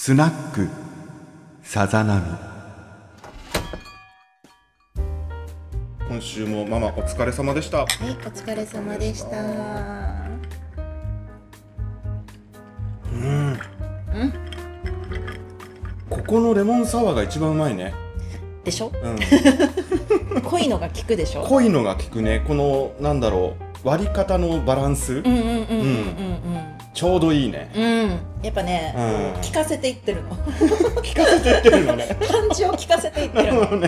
スナックさざ波。今週もママお疲れ様でした。はい、お疲れ様でした。ここのレモンサワーが一番うまいね。でしょ？うん。濃いのが効くでしょ？濃いのが効くね。このなんだろう割り方のバランス、うんうんうんうん。うんちょうどいいねうん。うん。やっぱね、うん効かせていってるの。聞かせてってるのね感じを効かせていってるの。うん。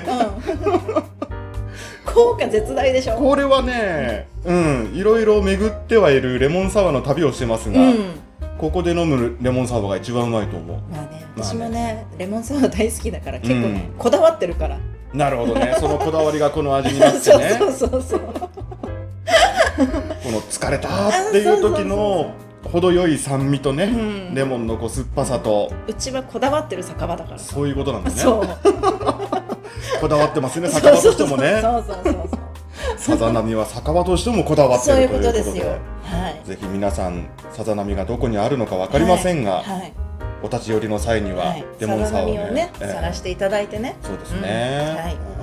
効果絶大でしょ。これはねうんいろいろ巡ってはいるレモンサワーの旅をしてますが、うん。ここで飲むレモンサワーが一番うまいと思うまあね、まあね私もね、レモンサワー大好きだから、結構ね、うんこだわってるから。なるほどね そのこだわりがこの味になって そうねそうそうそう。この疲れたっていう時の程よい酸味とね、うんレモンのこう酸っぱさとうちはこだわってる酒場だから。そういうことなんだねそう。こだわってますね酒場としてもねそうそうそうそう。さざ波は酒場としてもこだわってるそういうこということとでですよ。はい。ぜひ皆さんさざ波がどこにあるのか分かりませんが、はい。お立ち寄りの際にははい。レモンサワーををね、ええ探していただいてね。そうですね、うん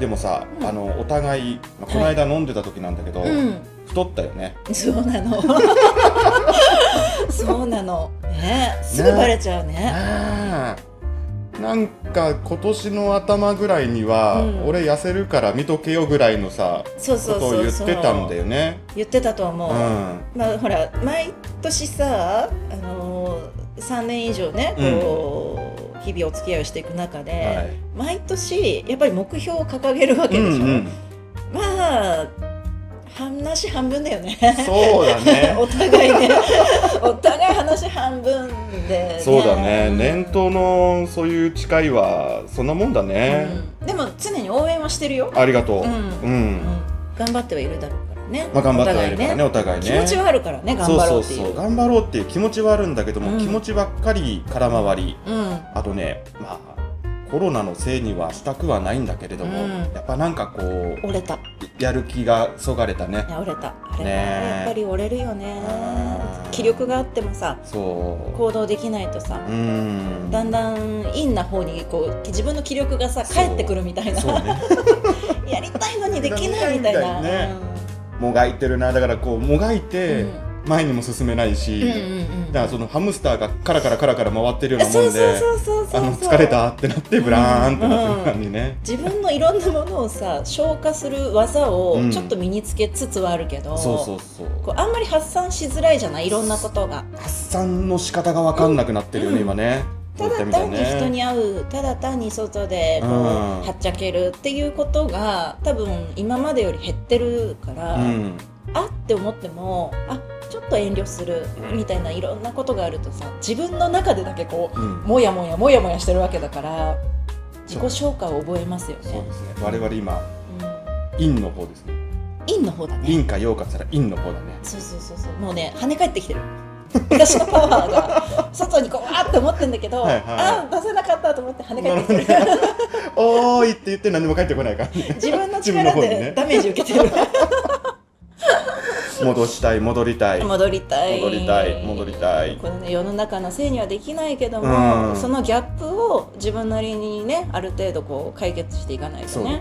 でもさ、うんあのお互い、まあこの間飲んでた時なんだけど、うん。太ったよねそうなの。そうなの。ね、すぐバレちゃうね。ああなんか今年の頭ぐらいには、うん俺痩せるから見とけよぐらいのさそうそうことを言っそうそう。てたんだよね言ってたと思う。うんまあほら毎年さ、あのー、3年以上ね、こう、日々お付き合いをしていく中で、はい毎年やっぱり目標を掲げるわけでしょ。うんうんまあ話半分だよね。そうだね。お互いね、お互い話半分で、ね。そうだね、うん。年頭のそういう誓いはそんなもんだね、うん。でも常に応援はしてるよ。ありがとう。うん。うん。頑張ってはいるだろうからね。まあ頑張ってはいるからね。お互いね。気持ちはあるからね、頑張ろうっていう。そうそうそう。頑張ろうっていう気持ちはあるんだけども、うん。気持ちばっかり空回り。うん、あとねまあコロナのせいにはしたくはないんだけれども、うん。やっぱなんかこう折れた。いやる気がそがれたね。や折れた。あれはねえ。やっぱり折れるよね。う。ん気力があってもさ、そう。行動できないとさ。うん。だんだん陰な方にこう自分の気力がさそう。返ってくるみたいな。そうね。やりたいのにできないみたいな。もがいてるな。だからこうもがいてうん。前にも進めないし、うんうんだからそのハムスターがカラカラカラカラ回ってるようなもんで疲れたってなってブラーンってなってる感じね、自分のいろんなものをさ消化する技をうん。ちょっと身につけつつはあるけど、そうそうそう。こうあんまり発散しづらいじゃない？いろんなことが。発散の仕方が分かんなくなってるよね、うん。今ね。ただ単に人に会うただ単に外でこう、うん。はっちゃけるっていうことが多分今までより減ってるから、うん。あって思ってもあちょっと遠慮するうん。みたいないろんなことがあるとさ自分の中でだけこううん。もやもやもやもやしてるわけだから自己紹介を覚えますよね。そうですね。我々今うん。陰の方ですね。陰の方だね。陰か陽かったら陰の方だね。そうそうそうそう。もうね跳ね返ってきてる。私のパワーが 外にこうわーって思ってんだけど、はいはい。あー出せなかったと思って跳ね返ってきてる。おーいって言って何も返ってこないから自分の自分の力でダメージ受けてる 戻したい戻りたい。戻りたい。戻りたい戻りたい。このね世の中のせいにはできないけども、うん。そのギャップを自分なりにねある程度こう解決していかないとそうだね。ね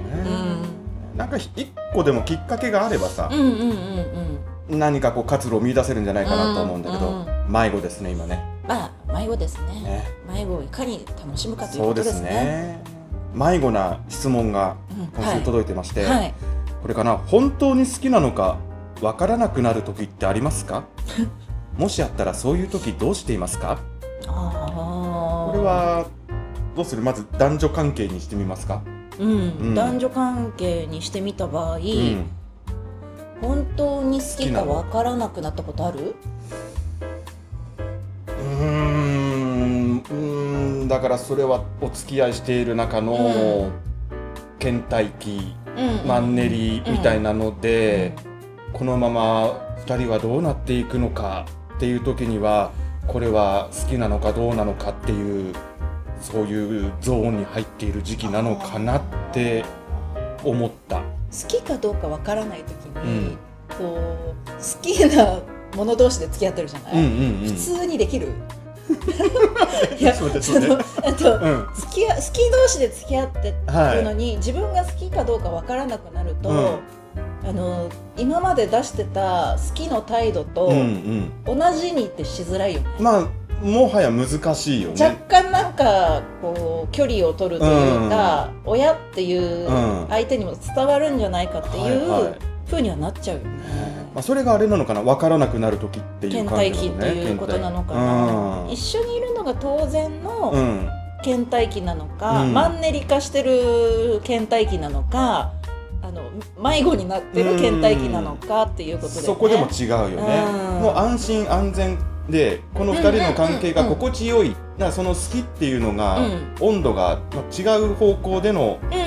なんか一個でもきっかけがあればさうん、うんうんうん。うん何かこう活路を見出せるんじゃないかなと思うんだけど、うん迷子ですね今ね。まあ迷子ですね。ね。迷子をいかに楽しむかということですすね。ね迷子な質問がうん。今週届いてまして、はい。これかな本当に好きなのかわからなくなる時ってありますか？もしあったらそういう時どうしていますか？これはどうする？まず男女関係にしてみますか、うん。うん。男女関係にしてみた場合、うん、本当に好きかわからなくなったことある？うーん。うーん。だからそれはお付き合いしている中のうん。倦怠期、うん。マンネリみたいなので、このまま2人はどうなっていくのかっていう時にはこれは好きなのかどうなのかっていうそういうゾーンに入っている時期なのかなって思った。好きかどうかわからない時に、うん。こう好きな者同士で付き合ってるじゃない、うんうんうん。普通にできる？いやそのあと、うん。付き合好き同士で付き合ってるのに、自分が好きかどうかわからなくなると、うんあの今まで出してた好きの態度とうんうん。同じにってしづらいよね。まあもはや難しいよ若ね干なんかこう距離を取るというか、親っていううん相手にも伝わるんじゃないかっていうはいはい。風にはなっちゃうよね。まあ、それがあれなのかな？分からなくなる時っていう倦感じ怠期っていうことなのかな、一緒にいるのが当然のうん、うん。倦怠期なのか、うん。マンネリ化してる倦怠期なのかあの迷子になってる倦怠期なのかっていうことで、ね、そこでも違うよね、うん。もう安心安全でこの2人の関係が心地よい、その好きっていうのが、温度がまあ違う方向でのうんうん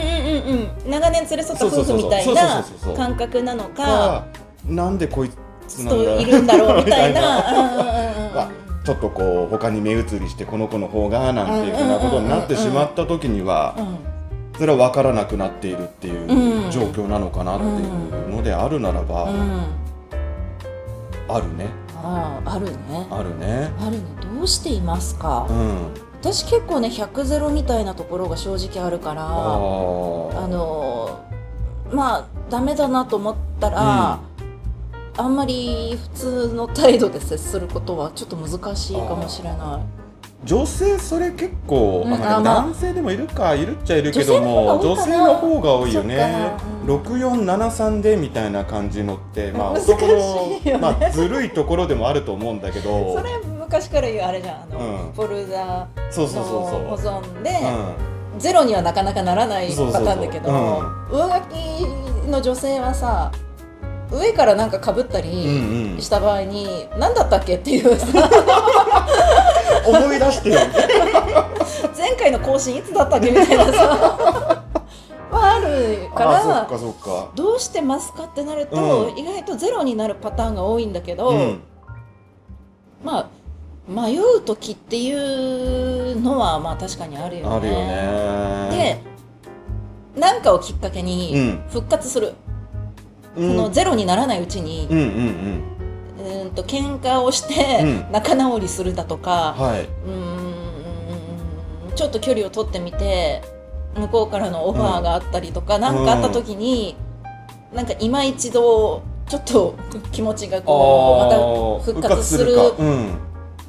うんうん。長年連れ添った夫婦みたいな感覚なのかがなんでこいつなんだといるんだろうみたいな。ちょっとこう他に目移りしてこの子の方がなんていうふうなことになってしまった時にはうん。それは分からなくなっているっていう。うん状況なのかなっていうのであるならば、うん。あるね。あああるね。あるね。あるね。どうしていますか、うん。私結構ね100ゼロみたいなところが正直あるからあのまあダメだなと思ったら、あんまり普通の態度で接することはちょっと難しいかもしれな女性それ結構、うんあ男性でもいるかいるっちゃいるけども女性女性の方が多いよね。そっか。うん6473でみたいな感じのってまあ 難しい男よね。の、まあ、ずるいところでもあると思うんだけい。ど。それ昔から言うあれじゃんあの、うん。フォルダそうそうそうの保そう。存で、うん。ゼロにはなかなかならないそうそうそうパターンだけどうん。上書きの女性はさ上からなんかかぶったうんりうん。した場合に、何だったっけっていうさ思い出してよ。前回の更新いつだったっけみたいなさ。はあるからどうしてますかってなると、うん。意外とゼロになるパターンが多いんだけど、うん。まあ迷う時っていうのはまあ確かにあるよね。あるよね。で何かをきっかけにうん。復活する、うん。そのゼロにならないうちにうんうんうんと喧嘩をしてうん。仲直りするだとか、はい。うーんちょっと距離を取ってみて向こうからのオファーがあったりとか何、かあった時に、なんか今一度ちょっと気持ちがこうまた復活するうん。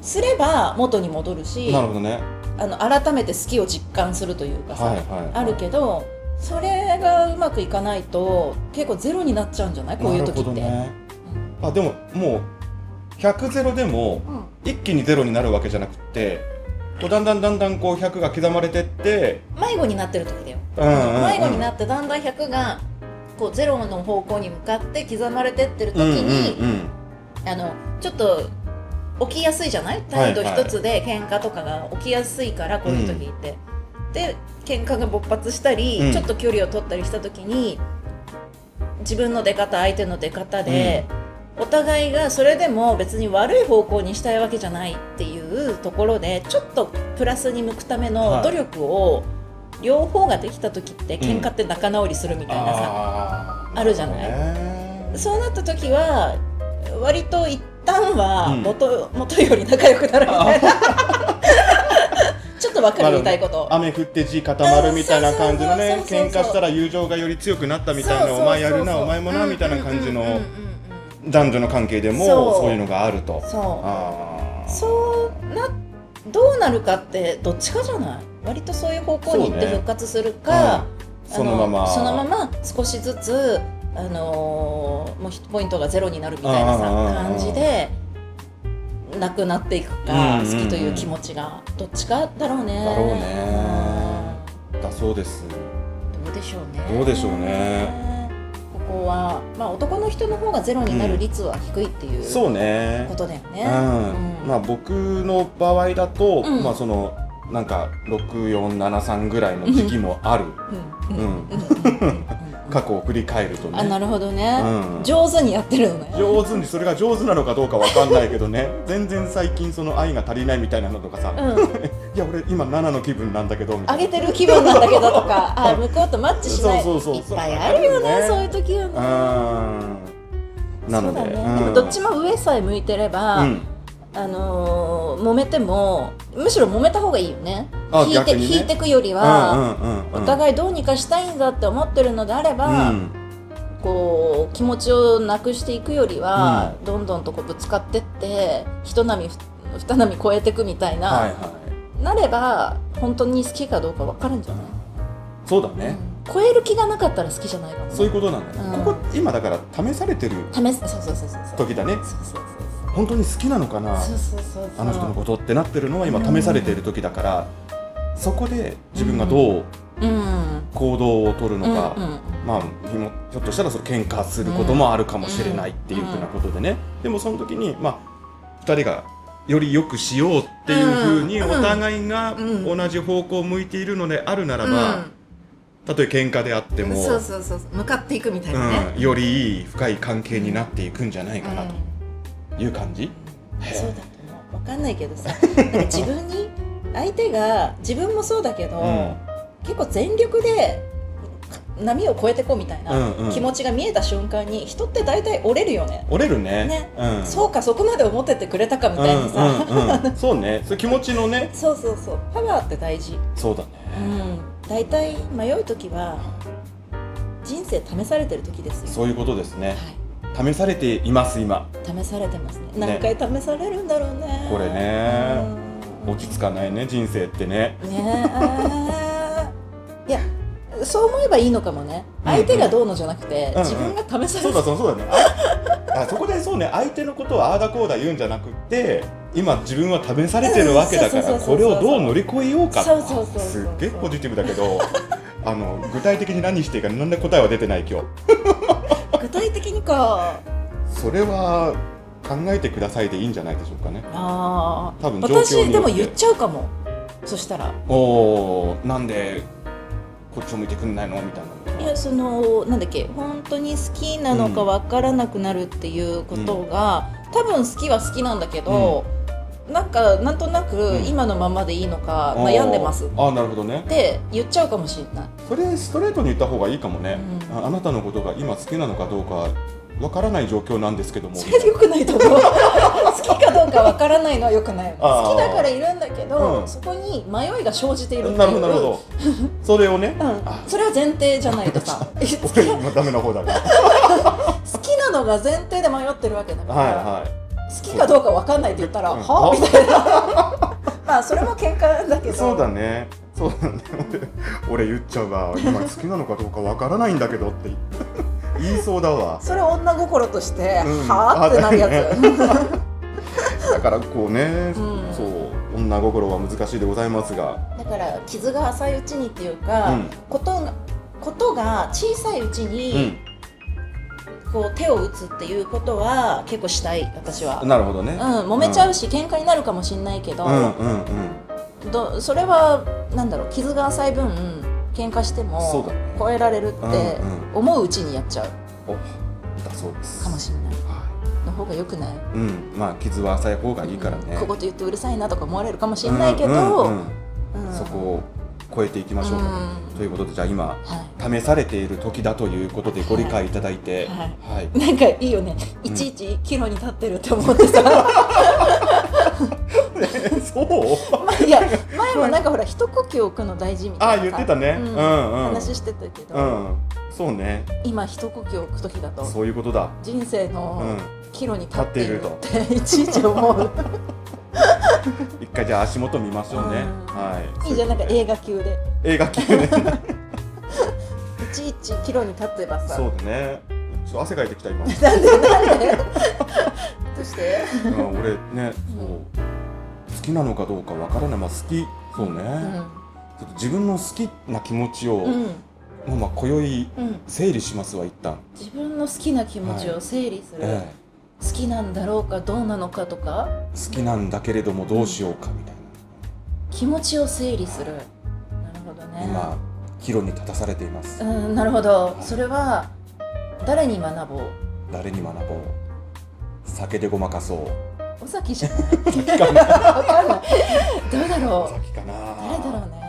すれば元に戻るしなるほどね。あの改めて好きを実感するというかさ、はいはいあるけどそれがうまくいかないと結構ゼロになっちゃうんじゃない？こういう時って。ね。あでももう100ゼロでもうん。一気にゼロになるわけじゃなくてこうだんだんだんだんこう100が刻まれてって迷子になってる時だよ、うんうんうん。迷子になってだんだん100がこうゼロの方向に向かって刻まれてってる時うんに、うんうん。あのちょっと起きやすいじゃない？態度一つで喧嘩とかが起きやすいからこういう時って。で喧嘩が勃発したり、うん。ちょっと距離を取ったりした時に自分の出方相手の出方で、お互いがそれでも別に悪い方向にしたいわけじゃないっていうところでちょっとプラスに向くための努力を両方ができた時って喧嘩って仲直りするみたいなさ、あーあるじゃない？ねそうなった時は割と一旦はうん。元,、元より仲良くなるみたいな。ちょっと分かる言いたいこと。雨降って地固まるみたいな感じのね喧嘩したら友情がより強くなったみたいなお前やるなお前もなみたいな感じのうんうんうんうん男女の関係でもそう。いうのがあると。そう。そうなどうなるかってどっちかじゃない？割とそういう方向に行って復活するか、うん。そのまま。そのまま少しずつ、あのーもうヒットポイントがゼロになるみたいなさ感じでなくなっていくか、好きという気持ちが。どっちかだろうね。だろうね。だそうです。うんどうでしょうね。どうでしょうねここは、まあ、男の人の方がゼロになる率は低いっていうそうね。ことだよね、うん。まあ僕の場合だと、うん。まあそのなんか6473ぐらいの時期もある、うん。うん。うん。うん。うん。うん過去を振り返るとね。あなるほどね、うん。上手にやってるのね。上手にそれが上手なのかどうかわかんないけどね。全然最近その愛が足りないみたいなのとかさ、いうん。や俺今7の気分なんだけどみたいな。上げてる気分なんだけどとかあ向こうとマッチしない。そうそうそういっぱいあるよねそうそういう時はね。うん。なのでね。うん。でもどっちも上さえ向いてれば、うんあのー揉めてもむしろ揉めた方がいいよね。あ引いてね。引いてくよりうんは、うんうんうん。お互いどうにかしたいんだって思ってるのであれば、うん。こう気持ちをなくしていくよりは、どんどんとこうぶつかってって人波ふ二波超えていくみたいな、はいはい。なれば本当に好きかどうか分かるんじゃない、そうだね、超える気がなかったら好きじゃないかもね。そういうことなんだね、うん。ここ今だから試されてる試すそうそうそうそうそう。時だね。そうそう本当に好きなのかなあの人のことってなってるのは今試されている時だから、そこで自分がどううん。行動を取るのか、うんうん。まあひもひょっとしたらそれ喧嘩することもあるかもしれないっていうふうなことでね、でもその時にまあ2人がより良くしようっていうふうにうん。お互いがうん。同じ方向を向いているのであるならば、たとえ喧嘩であっても、そうそうそうそう。向かっていくみたいなね、うん、よりいい深い関係になっていくんじゃないかなという感じ、そうだと思う。分かんないけどさなんか自分に相手が自分もそうだけど、うん。結構全力で波を越えてこうみたいうんなうん。気持ちが見えた瞬間に人って大体折れるよね。折れるね。ね。うん、そうかそこまで思っててくれたかみたいにさ、うんうんうん、そうね。そう気持ちのね。そうそうそう。パワーって大事。そうだね、うん、大体迷う時は人生試されてる時ですよ。そういうことですね。は試されています今。い、試されてますね。何回試されるんだろうね。これね。うん。落ち着かないね人生ってね。ねえ。いやそう思えばいいのかもね。うん相手がどうのじゃなくて、うんうん。自分が試さそうれてだそうそうだね。あ あそこでそうね。相手のことをああだこうだ言うんじゃなくって今自分は試されてるわけだからこれをどう乗り越えようかそうそうそうそうすっげえポジティブだけどあの具体的に何していいか何で答えは出てない今日。具体的にか。それは考えてくださいでいいんじゃないでしょうかね。あ多分私でも言っちゃうかも。そしたら。おおなんでこっちを向いてくんないの？みたいないやそのなんだっけ本当に好きなのか分からなくなるっていうことが、多分好きは好きなんだけど、なんかなんとなくうん。今のままでいいのか悩んでます。っあーあーなるほどね。て言っちゃうかもしれない。それストレートに言った方がいいかもね、うんああなたのことが今好きなのかどうかわからない状況なんですけども。それでよくないと思う。好きかどうかわからないのはよくない。好きだからいるんだけど、うん。そこに迷いが生じているなるほどなるほど。それをね、うん。あ、それは前提じゃないとさ。好 き俺今ダメな方だから。好きなのが前提で迷ってるわけだから、はいは好きかどうかわかんないって言ったら、う。ん。はみたいな。まあそれも喧嘩だけど。いそうだねそうだね。俺俺言っちゃうわ。今好きなのかどうかわからないんだけどって。言いそうだわ。それ女心として、うん。はあってなるやつ、だからこうね、うん。そう女心は難しいでございますが。だから傷が浅いうちにっていうか、うん。ことがことが小さいうちうに、ん。こう手を打つっていうことは結構したい私は。なるほどね。うん、揉めちゃうし、喧嘩になるかもしれないけど,、うんうんうんどそれはなんだろう傷が浅い分喧嘩しても超えられるって思ううちにやっちゃう。おだそうです。かもしれない。はの方がよくない、いうん。まあ傷は浅い方がいいからね、うん小言言ってうるさいなとか思われるかもしれないけど、そこを超えていきましょう。と、いうことでじゃあ今は試されている時だということでご理解いただいて、はい。はい。い、なんかいいよね。いちいち岐路に立ってるって思ってさ、そう？ま あいや前もなんかほら一呼吸置くの大事みたいなさあ言ってたね。うん。うんうん。話してたけど、うん。そうね。今一呼吸置く時だとそういうことだ。人生のうん。岐路に立っているっ立ていちいち思う。一回じゃあ足元見ましょうね、うん。はい。いいじゃんなんか映画級で。映画級ね。いちいち岐路に立てばさそうだね。ちょっと汗かいてきた今、なんでなんで？どうして？うん、俺ねそう。好きなのかどうかわからない。まあ好き。そうね、ちょっと自分の好きな気持ちを、まあまあ今宵うん、整理しますわ一旦、自分の好きな気持ちを整理する、え好きなんだろうかどうなのかとか？え好きなんだけれどもどうしようかみたい気持ちを整理する。なるほどな、ね。今岐路に立たされています、うんなるほど。それは誰に学ぼう？誰に学ぼう？酒でごまかそう尾崎じゃない？どうだろう？尾崎かな誰だろうね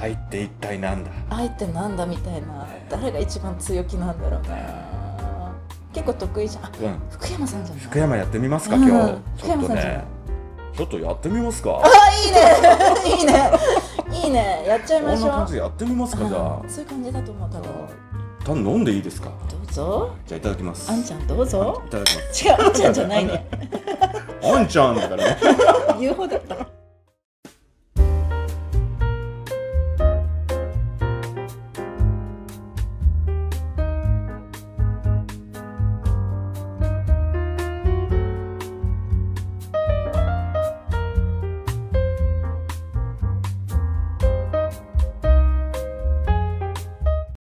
入って一体なんだ？入ってなんだみたいな、誰が一番強気なんだろうね、結構得意じゃん、福山さんじゃない？福山やってみますか今日、福山さんじゃない？ちょっとやってみますか？あ、いいね。いいね。いいね。やっちゃいましょう。こんな感じやってみますか、じゃあ。そういう感じだと思う、多分。たん飲んでいいですか？どうぞ。じゃあ、いただきます。あんちゃん、どうぞ。いただきます。違う、あんちゃんじゃないね。あんちゃんだから。言うほどだった。